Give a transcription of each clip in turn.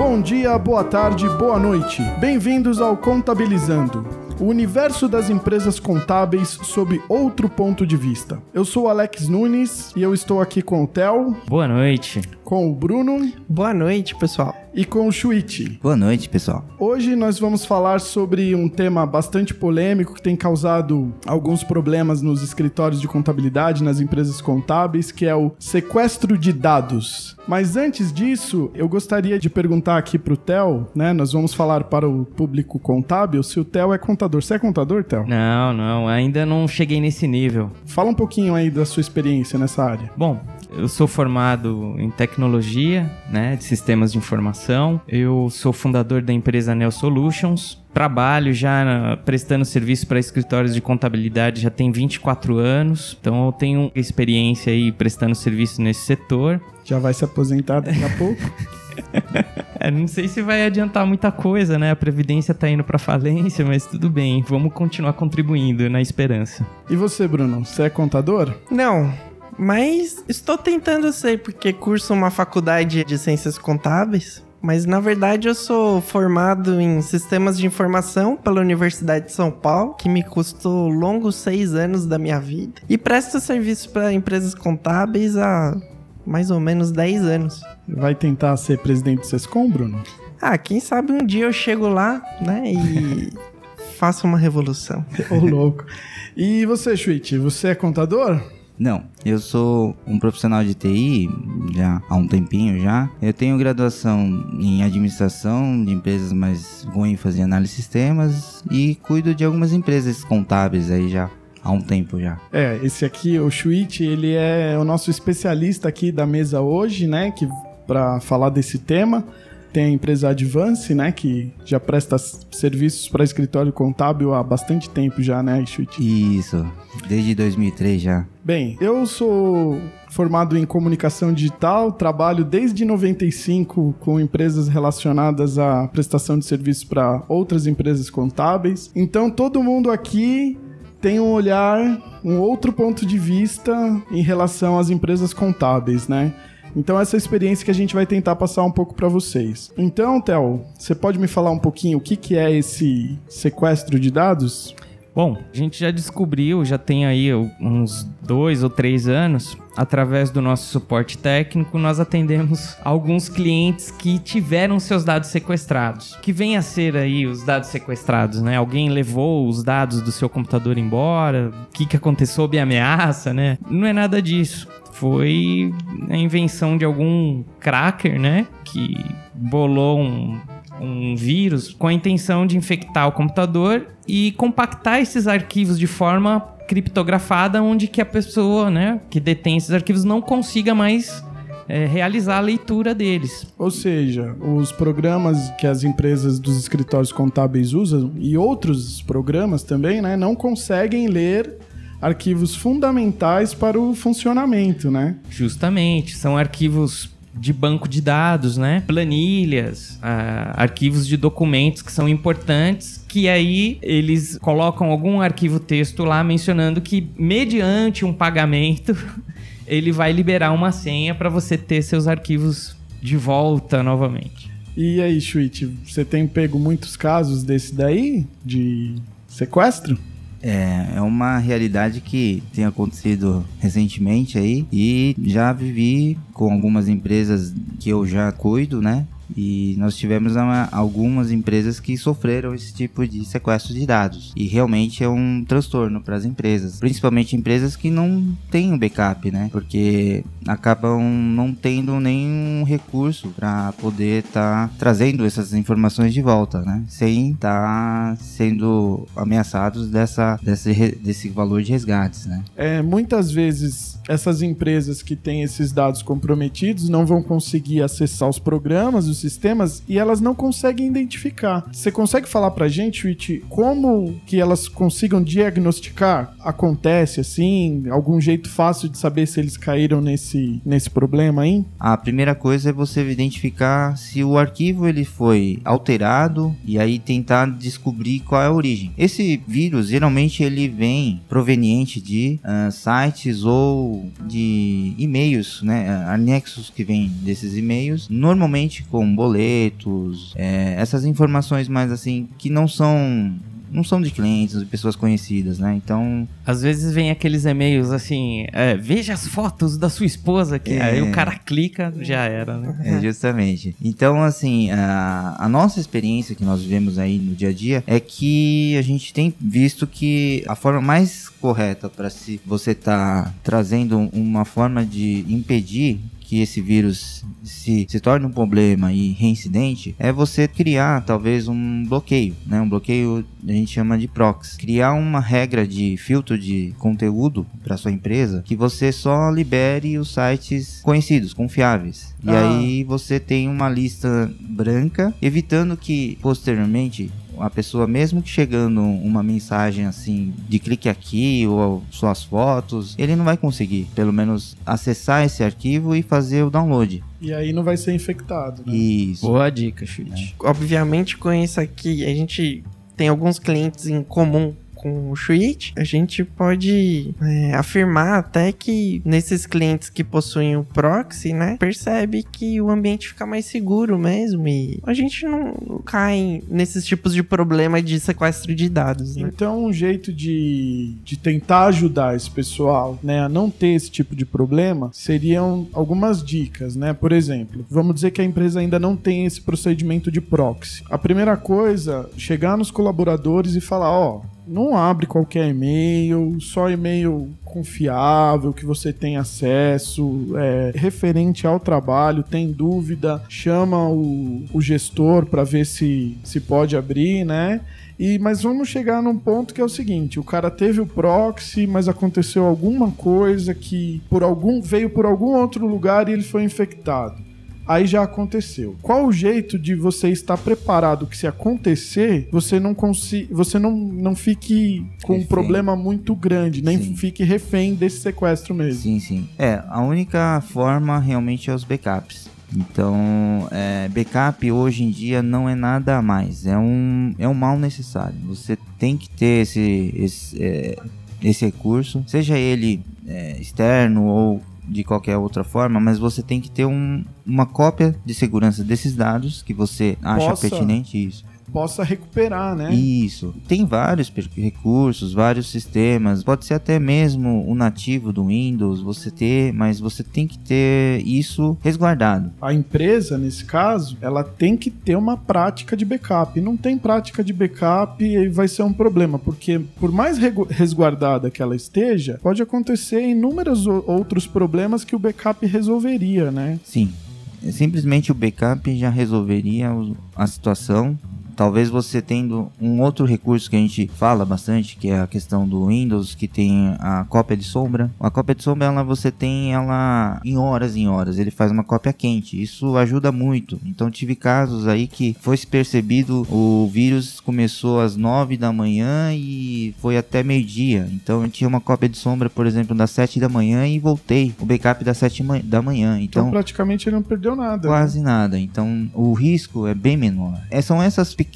Bom dia, boa tarde, boa noite. Bem-vindos ao Contabilizando, o universo das empresas contábeis sob outro ponto de vista. Eu sou o Alex Nunes e eu estou aqui com o Theo, Boa noite. com o Bruno Boa noite, pessoal. E com o Chuichi. Boa noite, pessoal. Hoje nós vamos falar sobre um tema bastante polêmico que tem causado alguns problemas nos escritórios de contabilidade, nas empresas contábeis, que é o sequestro de dados. Mas antes disso, eu gostaria de perguntar aqui pro Theo, né? Nós vamos falar para o público contábil se o Theo é contador. Você é contador, Theo? Não, não, ainda não cheguei nesse nível. Fala um pouquinho aí da sua experiência nessa área. Bom, eu sou formado em tecnologia, né, de sistemas de informação. Eu sou fundador da empresa Neo Solutions. Trabalho já prestando serviço para escritórios de contabilidade já tem 24 anos. Então eu tenho experiência aí prestando serviço nesse setor. Já vai se aposentar daqui a pouco? É, não sei se vai adiantar muita coisa, né? A previdência tá indo para falência, mas tudo bem. Vamos continuar contribuindo na esperança. E você, Bruno? Você é contador? Não, mas estou tentando ser porque curso uma faculdade de ciências contábeis. Mas na verdade eu sou formado em sistemas de informação pela Universidade de São Paulo, que me custou longos seis anos da minha vida. E presto serviço para empresas contábeis há mais ou menos 10 anos. Vai tentar ser presidente do Sescom, Bruno? Ah, quem sabe um dia eu chego lá, né, e faço uma revolução. Ô, louco. E você, Chuit, você é contador? Não, eu sou um profissional de TI já há um tempinho já. Eu tenho graduação em administração de empresas, mas com ênfase em análise de sistemas e cuido de algumas empresas contábeis aí já há um tempo já. É, esse aqui, o Chuit, ele é o nosso especialista aqui da mesa hoje, né, que para falar desse tema. Tem a empresa Advance, né, que já presta serviços para escritório contábil há bastante tempo já, né, Chuit? Isso, desde 2003 já. Bem, eu sou formado em comunicação digital, trabalho desde 95 com empresas relacionadas à prestação de serviços para outras empresas contábeis. Então todo mundo aqui tem um olhar, um outro ponto de vista em relação às empresas contábeis, né? Então essa é experiência que a gente vai tentar passar um pouco para vocês. Então, Theo, você pode me falar um pouquinho o que, que é esse sequestro de dados? Bom, a gente já descobriu, já tem aí uns dois ou três anos, através do nosso suporte técnico, nós atendemos alguns clientes que tiveram seus dados sequestrados. Que vem a ser aí os dados sequestrados, né? Alguém levou os dados do seu computador embora, o que, que aconteceu sob ameaça, né? Não é nada disso. Foi a invenção de algum cracker, né? Que bolou um, um vírus com a intenção de infectar o computador e compactar esses arquivos de forma criptografada, onde que a pessoa, né, que detém esses arquivos não consiga mais é, realizar a leitura deles. Ou seja, os programas que as empresas dos escritórios contábeis usam e outros programas também, né, não conseguem ler arquivos fundamentais para o funcionamento, né? Justamente, são arquivos de banco de dados, né? Planilhas, ah, arquivos de documentos que são importantes, que aí eles colocam algum arquivo texto lá mencionando que mediante um pagamento ele vai liberar uma senha para você ter seus arquivos de volta novamente. E aí, Chuit, você tem pego muitos casos desse daí de sequestro? É, é uma realidade que tem acontecido recentemente aí e já vivi com algumas empresas que eu já cuido, né? E nós tivemos uma- algumas empresas que sofreram esse tipo de sequestro de dados. E realmente é um transtorno para as empresas, principalmente empresas que não têm um backup, né? Porque acabam não tendo nenhum recurso para poder estar trazendo essas informações de volta, né? Sem estar sendo ameaçados dessa, desse, desse valor de resgates, né? É, muitas vezes essas empresas que têm esses dados comprometidos não vão conseguir acessar os programas, os sistemas e elas não conseguem identificar. Você consegue falar pra gente, Witch, como que elas consigam diagnosticar? Acontece assim? Algum jeito fácil de saber se eles caíram nesse, nesse problema aí? A primeira coisa é você identificar se o arquivo ele foi alterado e aí tentar descobrir qual é a origem. Esse vírus geralmente ele vem proveniente de ah, sites ou de e-mails, né, ah, anexos que vêm desses e-mails, normalmente com boletos, é, essas informações mais assim que não são não são de clientes, de pessoas conhecidas, né? Então. Às vezes vem aqueles e-mails assim, é, veja as fotos da sua esposa, que É. aí o cara clica, já era, né? É, justamente. Então, assim, a, a nossa experiência que nós vivemos aí no dia a dia é que a gente tem visto que a forma mais correta para se você tá trazendo uma forma de impedir que esse vírus se, se torne um problema e reincidente é você criar talvez um bloqueio, né? Um bloqueio a gente chama de proxy. Criar uma regra de filtro de conteúdo para sua empresa que você só libere os sites conhecidos, confiáveis. E Ah. aí você tem uma lista branca, evitando que posteriormente a pessoa, mesmo que chegando uma mensagem assim de clique aqui ou suas fotos, ele não vai conseguir, pelo menos, acessar esse arquivo e fazer o download. E aí não vai ser infectado, né? Isso. Boa dica, Chute. Obviamente, com isso aqui, a gente tem alguns clientes em comum com o Switch, a gente pode é, afirmar até que nesses clientes que possuem o proxy, né, percebe que o ambiente fica mais seguro mesmo e a gente não cai nesses tipos de problema de sequestro de dados, né? Então, um jeito de, de tentar ajudar esse pessoal né, a não ter esse tipo de problema seriam algumas dicas, né? Por exemplo, vamos dizer que a empresa ainda não tem esse procedimento de proxy. A primeira coisa, chegar nos colaboradores e falar, ó, não abre qualquer e-mail, só e-mail confiável, que você tem acesso, é, referente ao trabalho, tem dúvida, chama o, o gestor para ver se, se pode abrir, né? E, mas vamos chegar num ponto que é o seguinte: o cara teve o proxy, mas aconteceu alguma coisa que por algum veio por algum outro lugar e ele foi infectado. Aí já aconteceu. Qual o jeito de você estar preparado que se acontecer, você não consi você não, não fique com um Refém. problema muito grande, nem Sim. fique refém desse sequestro mesmo. Sim, sim. É, a única forma realmente é os backups. Então, é, backup hoje em dia não é nada a mais, é um, é um mal necessário. Você tem que ter esse, esse, é, esse recurso, seja ele é, externo ou de qualquer outra forma, mas você tem que ter um, uma cópia de segurança desses dados que você acha Possa- pertinente isso. Possa recuperar, né? Isso. Tem vários recursos, vários sistemas. Pode ser até mesmo o nativo do Windows, você ter, mas você tem que ter isso resguardado. A empresa, nesse caso, ela tem que ter uma prática de backup. Não tem prática de backup e vai ser um problema, porque por mais resguardada que ela esteja, pode acontecer inúmeros outros problemas que o backup resolveria, né? Sim. Simplesmente o backup já resolveria a situação. Talvez você tendo um outro recurso que a gente fala bastante, que é a questão do Windows, que tem a cópia de sombra. A cópia de sombra, ela você tem ela em horas em horas. Ele faz uma cópia quente. Isso ajuda muito. Então tive casos aí que foi percebido o vírus começou às 9 da manhã e foi até meio-dia. Então eu tinha uma cópia de sombra, por exemplo, das 7 da manhã e voltei. O backup das 7 ma- da manhã. Então, Então praticamente ele não perdeu nada. né? Quase nada. Então, o risco é bem menor. É, são essas pequenas,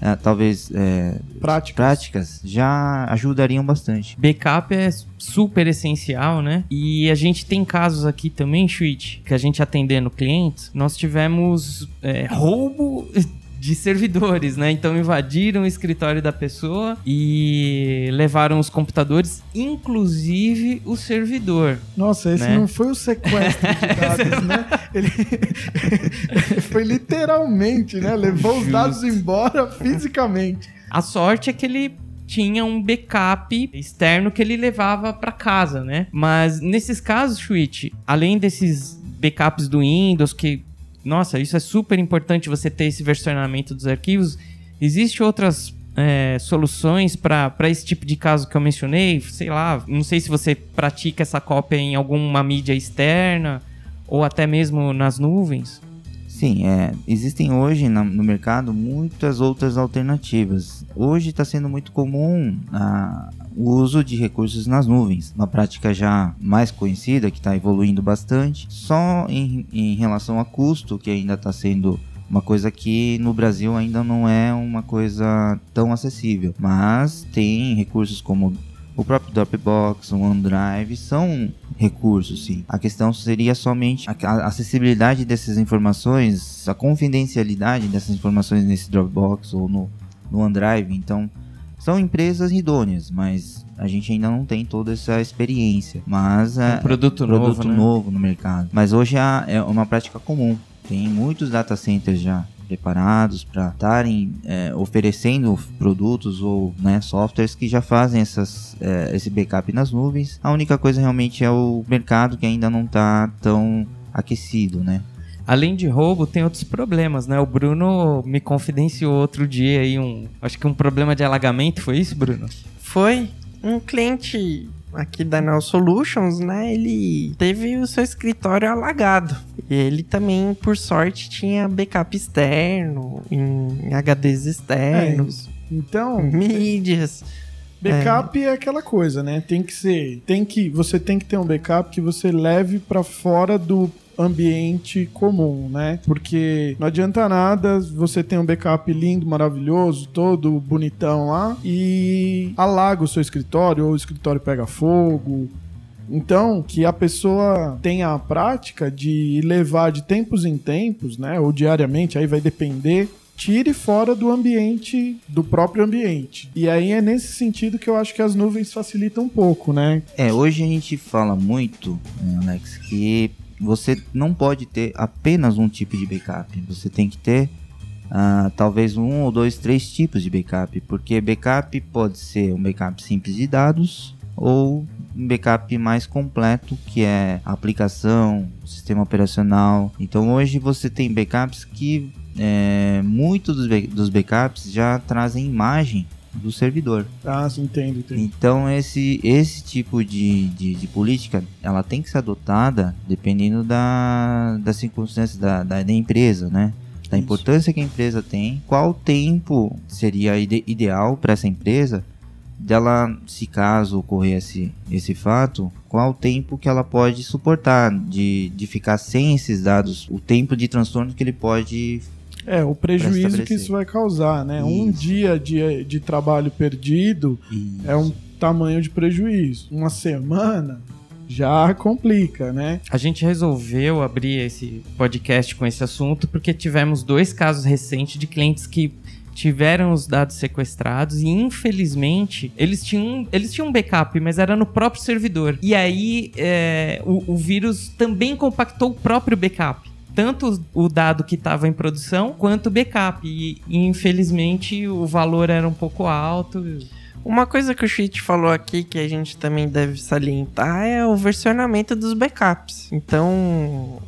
é, talvez, é, Práticas. práticas já ajudariam bastante. Backup é super essencial, né? E a gente tem casos aqui também, Switch, que a gente atendendo clientes, nós tivemos é, roubo de servidores, né? Então invadiram o escritório da pessoa e levaram os computadores, inclusive o servidor. Nossa, esse Né? não foi o sequestro de dados, né? Ele foi literalmente, né? Levou os Justo. dados embora fisicamente. A sorte é que ele tinha um backup externo que ele levava para casa, né? Mas nesses casos, Switch, além desses backups do Windows, que, nossa, isso é super importante você ter esse versionamento dos arquivos, existe outras é, soluções para esse tipo de caso que eu mencionei? Sei lá, não sei se você pratica essa cópia em alguma mídia externa ou até mesmo nas nuvens. Sim, é, existem hoje na- no mercado muitas outras alternativas. Hoje está sendo muito comum ah, o uso de recursos nas nuvens, uma prática já mais conhecida que está evoluindo bastante. Só em, em relação a custo, que ainda está sendo uma coisa que no Brasil ainda não é uma coisa tão acessível, mas tem recursos como O próprio Dropbox, o OneDrive são recursos, sim. A questão seria somente a acessibilidade dessas informações, a confidencialidade dessas informações nesse Dropbox ou no, no OneDrive. Então, são empresas idôneas, mas a gente ainda não tem toda essa experiência. Mas é um produto, produto novo, né? novo no mercado. Mas hoje é, é uma prática comum. Tem muitos data centers já preparados para estarem é, oferecendo produtos ou né, softwares que já fazem essas, é, esse backup nas nuvens. A única coisa realmente é o mercado que ainda não está tão aquecido, né? Além de roubo, tem outros problemas, né? O Bruno me confidenciou outro dia aí um, acho que um problema de alagamento, foi isso, Bruno? Foi um cliente aqui da Neo Solutions, né? Ele teve o seu escritório alagado. E ele também, por sorte, tinha backup externo, em HDs externos, É, então, mídias. backup é. aquela coisa, né? Tem que ser, tem que, você tem que ter um backup que você leve para fora do ambiente comum, né? Porque não adianta nada você ter um backup lindo, maravilhoso, todo bonitão lá e alaga o seu escritório ou o escritório pega fogo. Então, que a pessoa tenha a prática de levar de tempos em tempos, né, ou diariamente, aí vai depender tire fora do ambiente, do próprio ambiente. E aí é nesse sentido que eu acho que as nuvens facilitam um pouco, né? É, hoje a gente fala muito, né, Alex, que você não pode ter apenas um tipo de backup. Você tem que ter uh, talvez um ou dois, três tipos de backup, porque backup pode ser um backup simples de dados ou um backup mais completo, que é aplicação, sistema operacional. Então hoje você tem backups que é, muitos dos backups já trazem imagem do servidor. Ah, sim, entendo, entendo. Então esse, esse tipo de, de, de, política, ela tem que ser adotada dependendo da, da circunstância da, da, da empresa, né? Da Isso. importância que a empresa tem, qual tempo seria ide ideal para essa empresa dela, se caso ocorresse esse fato, qual o tempo que ela pode suportar de, de ficar sem esses dados, o tempo de transtorno que ele pode é, o prejuízo que isso vai causar, né? Isso. Um dia de, de trabalho perdido isso. é um tamanho de prejuízo. Uma semana já complica, né? A gente resolveu abrir esse podcast com esse assunto porque tivemos dois casos recentes de clientes que tiveram os dados sequestrados e infelizmente eles tinham, eles tinham um backup, mas era no próprio servidor. E aí é, o, o vírus também compactou o próprio backup tanto o dado que estava em produção quanto o backup. E, infelizmente o valor era um pouco alto. Uma coisa que o Cheat falou aqui que a gente também deve salientar é o versionamento dos backups. Então,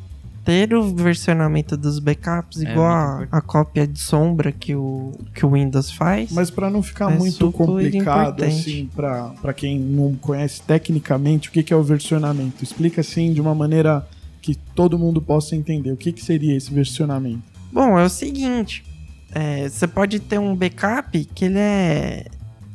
ter o versionamento dos backups é igual a, a, cópia de sombra que o, que o Windows faz. Mas para não ficar é muito complicado assim para quem não conhece tecnicamente o que, que é o versionamento, explica assim de uma maneira que todo mundo possa entender. O que, que seria esse versionamento? Bom, é o seguinte: é, você pode ter um backup que ele é,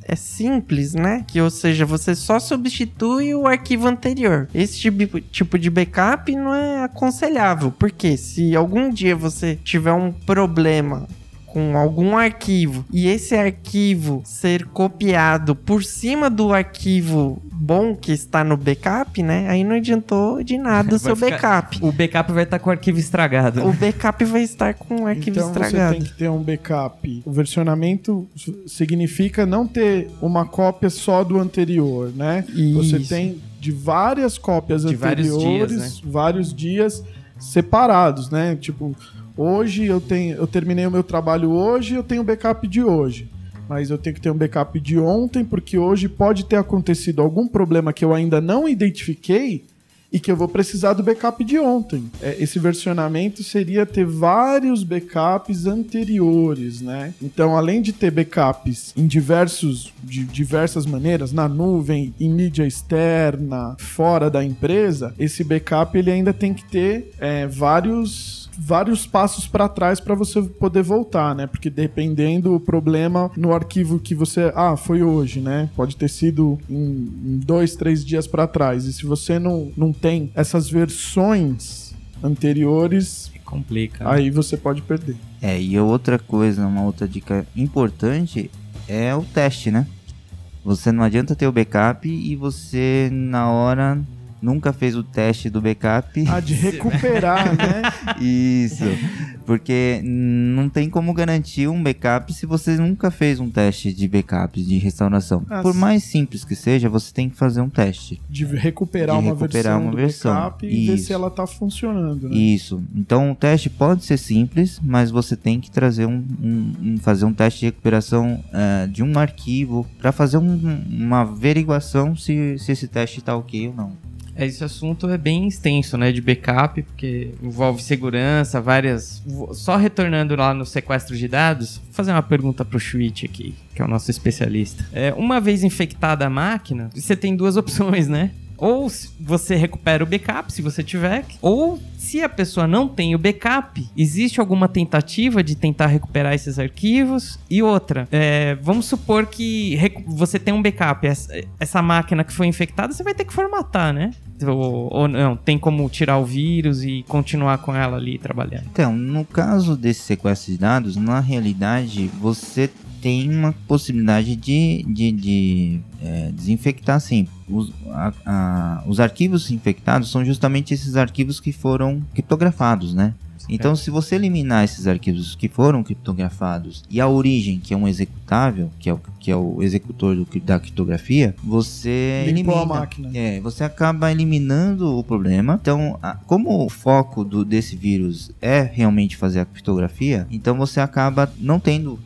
é simples, né? Que, ou seja, você só substitui o arquivo anterior. Esse tipo, tipo de backup não é aconselhável, porque se algum dia você tiver um problema com algum arquivo e esse arquivo ser copiado por cima do arquivo bom que está no backup, né? Aí não adiantou de nada o seu ficar... backup. O backup vai estar com o arquivo estragado. O backup vai estar com o arquivo então estragado. Você tem que ter um backup. O versionamento significa não ter uma cópia só do anterior, né? Isso. Você tem de várias cópias de anteriores, vários dias, né? vários dias separados, né? Tipo, Hoje eu tenho, eu terminei o meu trabalho hoje, eu tenho backup de hoje. Mas eu tenho que ter um backup de ontem, porque hoje pode ter acontecido algum problema que eu ainda não identifiquei e que eu vou precisar do backup de ontem. É, esse versionamento seria ter vários backups anteriores, né? Então, além de ter backups em diversos, de diversas maneiras, na nuvem, em mídia externa, fora da empresa, esse backup ele ainda tem que ter é, vários vários passos para trás para você poder voltar, né? Porque dependendo do problema no arquivo que você. Ah, foi hoje, né? Pode ter sido em, em dois, três dias para trás. E se você não, não tem essas versões anteriores. Complica. Aí você pode perder. É, e outra coisa, uma outra dica importante é o teste, né? Você não adianta ter o backup e você na hora nunca fez o teste do backup. Ah, de recuperar, né? Isso. Porque não tem como garantir um backup se você nunca fez um teste de backup de restauração. Ah, Por mais simples que seja, você tem que fazer um teste. De recuperar, De uma, recuperar versão uma versão. backup e ver se ela tá funcionando, né? Isso. Então o teste pode ser simples, mas você tem que trazer um, um- fazer um teste de recuperação eh, de um arquivo para fazer um- uma averiguação se, se esse teste está ok ou não. Esse assunto é bem extenso, né? De backup, porque envolve segurança, várias. Só retornando lá no sequestro de dados, vou fazer uma pergunta pro Schwitz aqui, que é o nosso especialista. É, uma vez infectada a máquina, você tem duas opções, né? Ou você recupera o backup, se você tiver, ou se a pessoa não tem o backup, existe alguma tentativa de tentar recuperar esses arquivos? E outra, é, vamos supor que você tem um backup, essa, essa máquina que foi infectada, você vai ter que formatar, né? Ou, ou não, tem como tirar o vírus e continuar com ela ali trabalhando. Então, no caso desse sequestro de dados, na realidade você tem uma possibilidade de, de, de, eh, desinfectar sim. Os, a- a- os arquivos infectados são justamente esses arquivos que foram criptografados, né? Então, se você eliminar esses arquivos que foram criptografados e a origem, que é um executável, que é o, que é o executor do da criptografia, você Limpou a elimina. máquina. É, você acaba eliminando o problema. Então, a- como o foco do, desse vírus é realmente fazer a criptografia, então você acaba não tendo.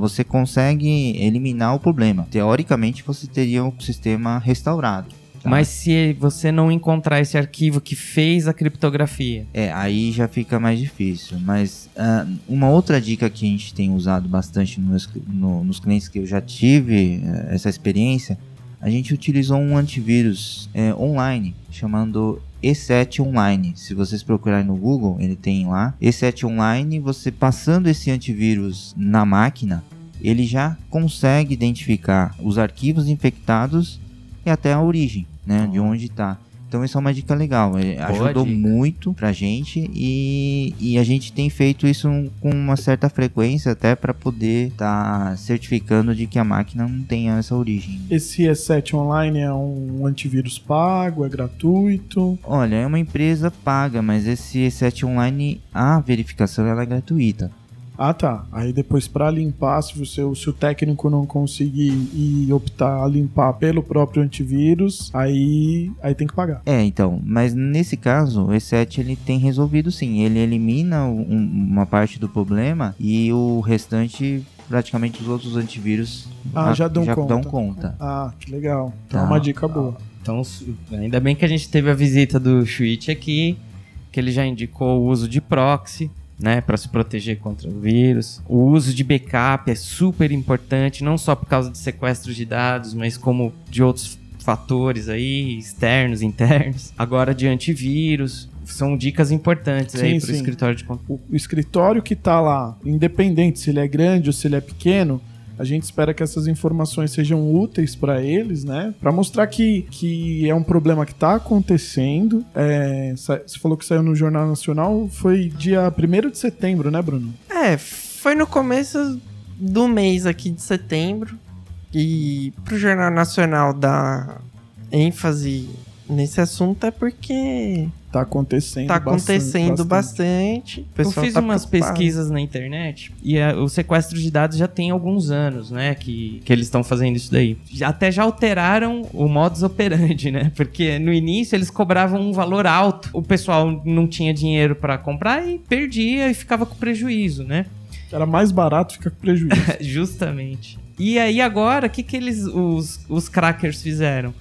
Você consegue eliminar o problema. Teoricamente, você teria o sistema restaurado. Tá? Mas se você não encontrar esse arquivo que fez a criptografia, É, aí já fica mais difícil. Mas ah, uma outra dica que a gente tem usado bastante nos, no- nos clientes que eu já tive eh, essa experiência, a gente utilizou um antivírus eh, online chamando E7 Online. Se vocês procurarem no Google, ele tem lá. E7 Online, você passando esse antivírus na máquina, ele já consegue identificar os arquivos infectados e até a origem, né, de onde está. Então isso é uma dica legal, é, ajudou dica. muito pra gente e, e a gente tem feito isso com uma certa frequência até para poder estar certificando de que a máquina não tenha essa origem. Esse E7 Online é um antivírus pago, é gratuito. Olha, é uma empresa paga, mas esse E7 Online, a verificação ela é gratuita. Ah, tá. Aí depois pra limpar, se, você, se o técnico não conseguir e optar a limpar pelo próprio antivírus, aí, aí tem que pagar. É, então, mas nesse caso, o E7 ele tem resolvido sim. Ele elimina um- uma parte do problema e o restante, praticamente os outros antivírus Ah, já dão conta. dão conta. Ah, que legal. É Tá. uma dica boa. Então, ainda bem que a gente teve a visita do Schwitz aqui, que ele já indicou o uso de proxy, né, para se proteger contra o vírus. O uso de backup é super importante, não só por causa de sequestros de dados, mas como de outros fatores aí, externos, internos. Agora de antivírus, são dicas importantes aí Sim, para o escritório de conta. O, escritório que tá lá, independente se ele é grande ou se ele é pequeno, a gente espera que essas informações sejam úteis para eles, né? Para mostrar que, que é um problema que tá acontecendo. É, você falou que saiu no Jornal Nacional, foi dia 1 de setembro, né, Bruno? É, foi no começo do mês aqui de setembro. E pro Jornal Nacional dar ênfase nesse assunto é porque Tá acontecendo tá bastante- acontecendo bastante. bastante. Eu fiz tá umas preocupado. pesquisas na internet e a- o sequestro de dados já tem alguns anos, né? Que, que eles estão fazendo isso daí. Até já alteraram o modus operandi, né? Porque no início eles cobravam um valor alto. O pessoal não tinha dinheiro para comprar e perdia e ficava com prejuízo, né? Era mais barato, fica com prejuízo. Justamente. E aí agora, o que, que eles, os, os crackers fizeram?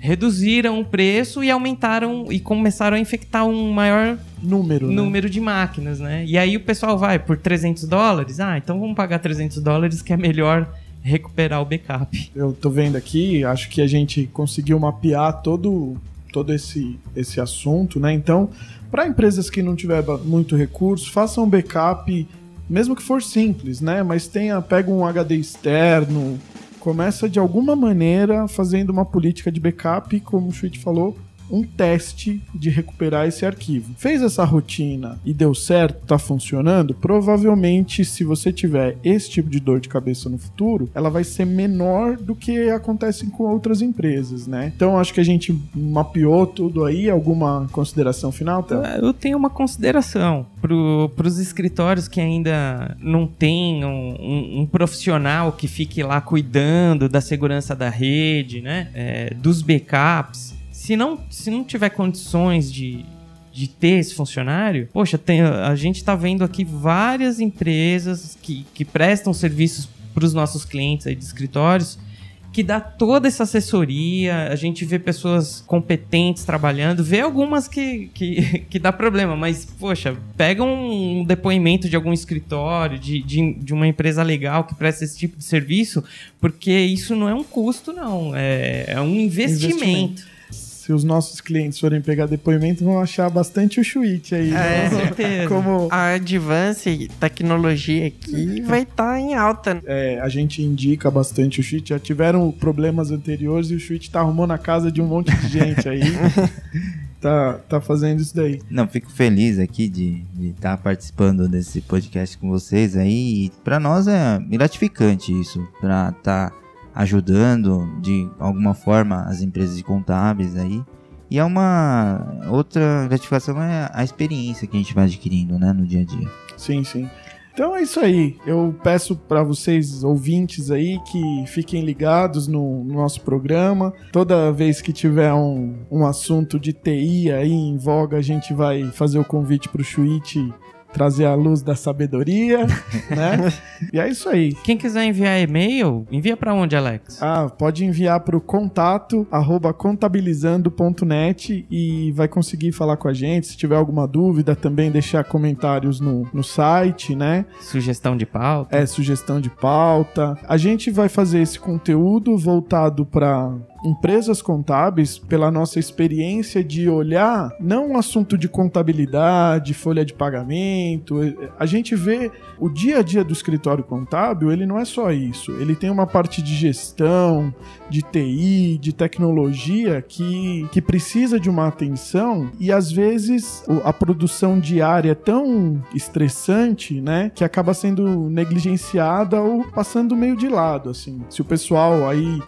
Reduziram o preço e aumentaram e começaram a infectar um maior Número, né? número de máquinas, né? E aí o pessoal vai por 300 dólares. Ah, então vamos pagar 300 dólares que é melhor recuperar o backup. Eu tô vendo aqui, acho que a gente conseguiu mapear todo, todo esse, esse assunto, né? Então, para empresas que não tiver muito recurso, façam um backup, mesmo que for simples, né? Mas tenha, pega um HD externo, começa de alguma maneira fazendo uma política de backup, como o Schmidt falou, um teste de recuperar esse arquivo. Fez essa rotina e deu certo, tá funcionando? Provavelmente, se você tiver esse tipo de dor de cabeça no futuro, ela vai ser menor do que acontece com outras empresas, né? Então acho que a gente mapeou tudo aí. Alguma consideração final, tá? Eu tenho uma consideração para os escritórios que ainda não tem um, um, um, profissional que fique lá cuidando da segurança da rede, né? É, dos backups. Se não, se não tiver condições de, de ter esse funcionário, poxa, tem, a gente está vendo aqui várias empresas que, que prestam serviços para os nossos clientes aí de escritórios que dá toda essa assessoria, a gente vê pessoas competentes trabalhando, vê algumas que, que, que dá problema, mas, poxa, pega um depoimento de algum escritório, de, de, de uma empresa legal que presta esse tipo de serviço, porque isso não é um custo, não, é, é um investimento. investimento se os nossos clientes forem pegar depoimento, vão achar bastante o Switch aí. É, né? certeza. Como... A Advance tecnologia aqui vai estar tá em alta. É, a gente indica bastante o Switch. Já tiveram problemas anteriores e o Switch tá arrumando a casa de um monte de gente aí. tá, tá fazendo isso daí. Não, fico feliz aqui de estar tá participando desse podcast com vocês aí. Para nós é gratificante isso, para estar tá ajudando de alguma forma as empresas contábeis aí. E é uma outra gratificação é a experiência que a gente vai adquirindo, né, no dia a dia. Sim, sim. Então é isso aí. Eu peço para vocês ouvintes aí que fiquem ligados no, no, nosso programa. Toda vez que tiver um, um assunto de TI aí em voga, a gente vai fazer o convite para o Chuit trazer a luz da sabedoria, né? E é isso aí. Quem quiser enviar e-mail, envia para onde, Alex? Ah, pode enviar para o contato arroba contabilizando.net e vai conseguir falar com a gente. Se tiver alguma dúvida, também deixar comentários no, no site, né? Sugestão de pauta. É, sugestão de pauta. A gente vai fazer esse conteúdo voltado para empresas contábeis, pela nossa experiência de olhar não assunto de contabilidade, folha de pagamento, a gente vê o dia a dia do escritório contábil, ele não é só isso. Ele tem uma parte de gestão, de TI, de tecnologia que, que precisa de uma atenção e às vezes a produção diária é tão estressante, né, que acaba sendo negligenciada ou passando meio de lado, assim. Se o pessoal aí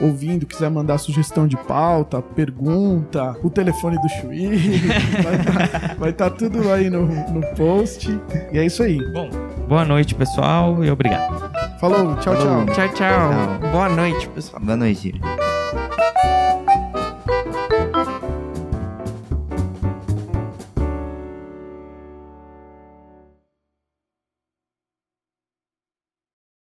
ouvindo quiser mandar mandar sugestão de pauta, pergunta, o telefone do Chuí. vai estar tá, tá tudo aí no, no post. E é isso aí. Bom, boa noite, pessoal, e obrigado. Falou, tchau, Falou. tchau. Tchau, tchau. Boa noite, pessoal. Boa noite.